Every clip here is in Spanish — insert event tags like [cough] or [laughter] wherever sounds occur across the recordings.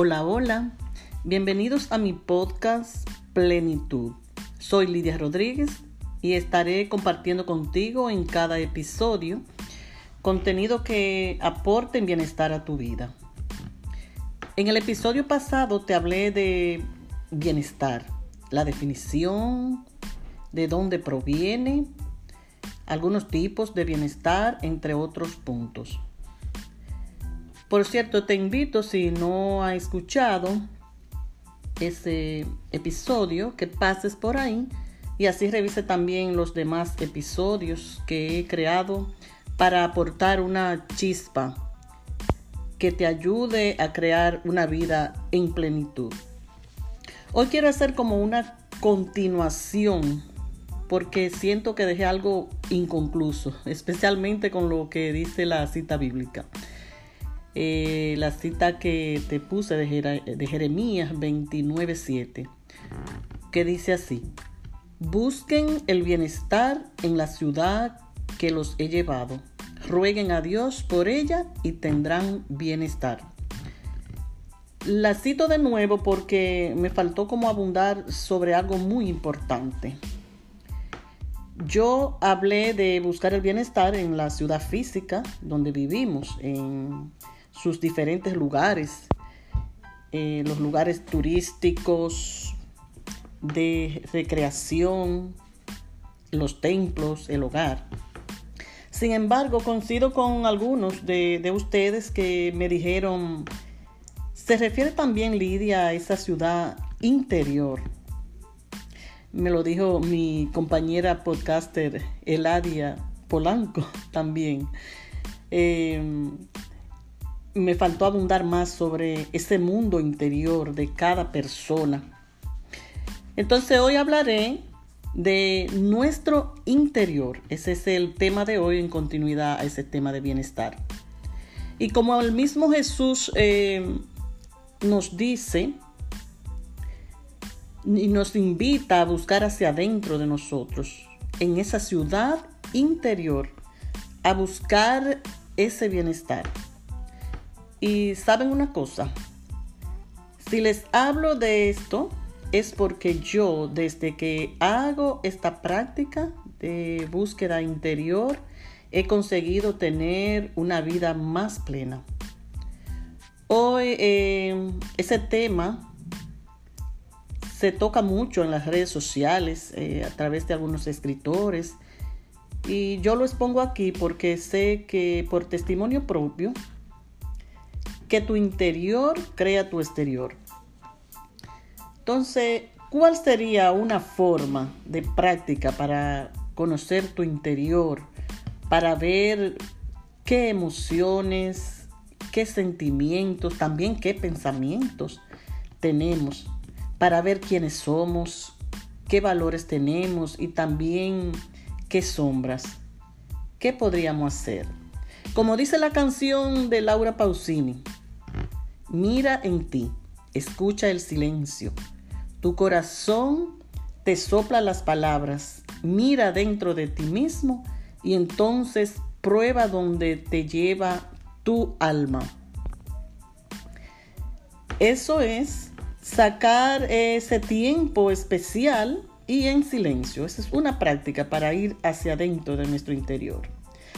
Hola, hola. Bienvenidos a mi podcast Plenitud. Soy Lidia Rodríguez y estaré compartiendo contigo en cada episodio contenido que aporte bienestar a tu vida. En el episodio pasado te hablé de bienestar, la definición, de dónde proviene, algunos tipos de bienestar, entre otros puntos. Por cierto, te invito, si no has escuchado ese episodio, que pases por ahí y así revise también los demás episodios que he creado para aportar una chispa que te ayude a crear una vida en plenitud. Hoy quiero hacer como una continuación porque siento que dejé algo inconcluso, [laughs] especialmente con lo que dice la cita bíblica. Eh, la cita que te puse de, de Jeremías 29:7, que dice así, busquen el bienestar en la ciudad que los he llevado, rueguen a Dios por ella y tendrán bienestar. La cito de nuevo porque me faltó como abundar sobre algo muy importante. Yo hablé de buscar el bienestar en la ciudad física donde vivimos, en sus diferentes lugares, eh, los lugares turísticos, de recreación, los templos, el hogar. Sin embargo, coincido con algunos de, de, ustedes que me dijeron, se refiere también Lidia a esa ciudad interior. Me lo dijo mi compañera podcaster Eladia Polanco [laughs] también. Eh, me faltó abundar más sobre ese mundo interior de cada persona. Entonces hoy hablaré de nuestro interior. Ese es el tema de hoy en continuidad a ese tema de bienestar. Y como el mismo Jesús eh, nos dice y nos invita a buscar hacia adentro de nosotros, en esa ciudad interior, a buscar ese bienestar. Y saben una cosa, si les hablo de esto es porque yo desde que hago esta práctica de búsqueda interior he conseguido tener una vida más plena. Hoy eh, ese tema se toca mucho en las redes sociales eh, a través de algunos escritores y yo lo expongo aquí porque sé que por testimonio propio que tu interior crea tu exterior. Entonces, ¿cuál sería una forma de práctica para conocer tu interior, para ver qué emociones, qué sentimientos, también qué pensamientos tenemos, para ver quiénes somos, qué valores tenemos y también qué sombras? ¿Qué podríamos hacer? Como dice la canción de Laura Pausini, Mira en ti, escucha el silencio. Tu corazón te sopla las palabras. Mira dentro de ti mismo y entonces prueba donde te lleva tu alma. Eso es sacar ese tiempo especial y en silencio. Esa es una práctica para ir hacia adentro de nuestro interior.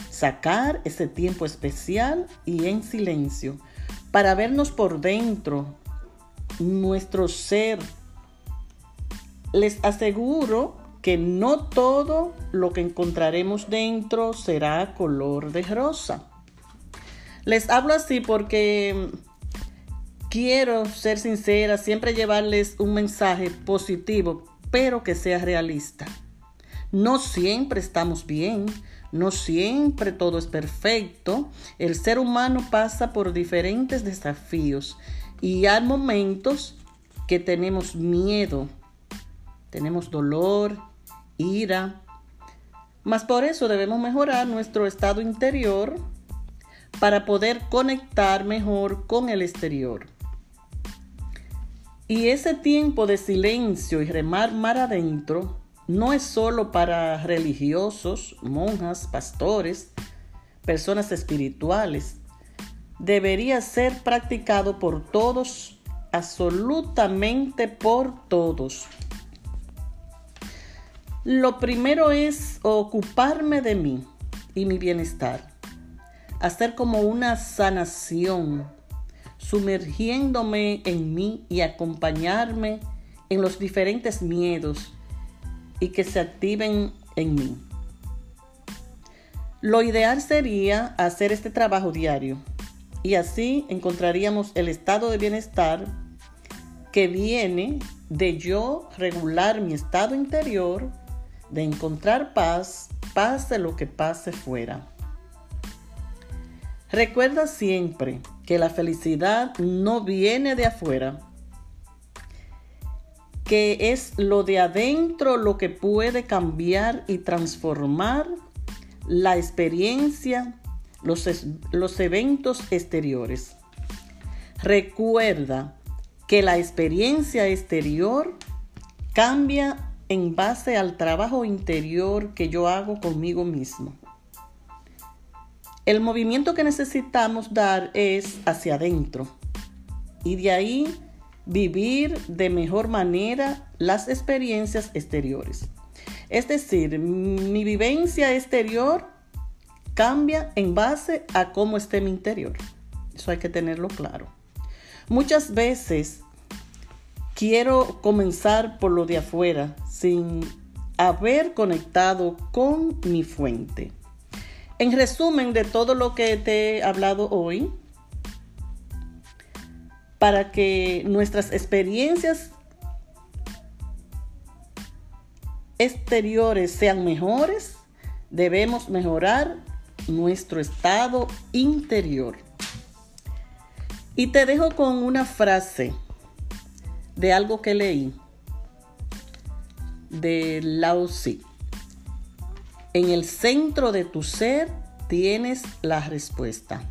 Sacar ese tiempo especial y en silencio para vernos por dentro, nuestro ser. Les aseguro que no todo lo que encontraremos dentro será color de rosa. Les hablo así porque quiero ser sincera, siempre llevarles un mensaje positivo, pero que sea realista. No siempre estamos bien, no siempre todo es perfecto. El ser humano pasa por diferentes desafíos y hay momentos que tenemos miedo, tenemos dolor, ira. Mas por eso debemos mejorar nuestro estado interior para poder conectar mejor con el exterior. Y ese tiempo de silencio y remar mar adentro no es solo para religiosos, monjas, pastores, personas espirituales. Debería ser practicado por todos absolutamente por todos. Lo primero es ocuparme de mí y mi bienestar. Hacer como una sanación, sumergiéndome en mí y acompañarme en los diferentes miedos y que se activen en mí. Lo ideal sería hacer este trabajo diario y así encontraríamos el estado de bienestar que viene de yo regular mi estado interior, de encontrar paz, pase lo que pase fuera. Recuerda siempre que la felicidad no viene de afuera, que es lo de adentro lo que puede cambiar y transformar la experiencia, los, los eventos exteriores. Recuerda que la experiencia exterior cambia en base al trabajo interior que yo hago conmigo mismo. El movimiento que necesitamos dar es hacia adentro y de ahí vivir de mejor manera las experiencias exteriores. Es decir, mi vivencia exterior cambia en base a cómo esté mi interior. Eso hay que tenerlo claro. Muchas veces quiero comenzar por lo de afuera sin haber conectado con mi fuente. En resumen de todo lo que te he hablado hoy, para que nuestras experiencias exteriores sean mejores, debemos mejorar nuestro estado interior. Y te dejo con una frase de algo que leí de Lao Tzu. En el centro de tu ser tienes la respuesta.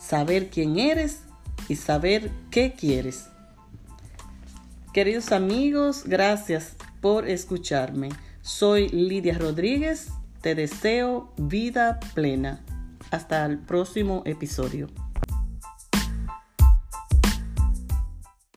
Saber quién eres y saber qué quieres. Queridos amigos, gracias por escucharme. Soy Lidia Rodríguez. Te deseo vida plena. Hasta el próximo episodio.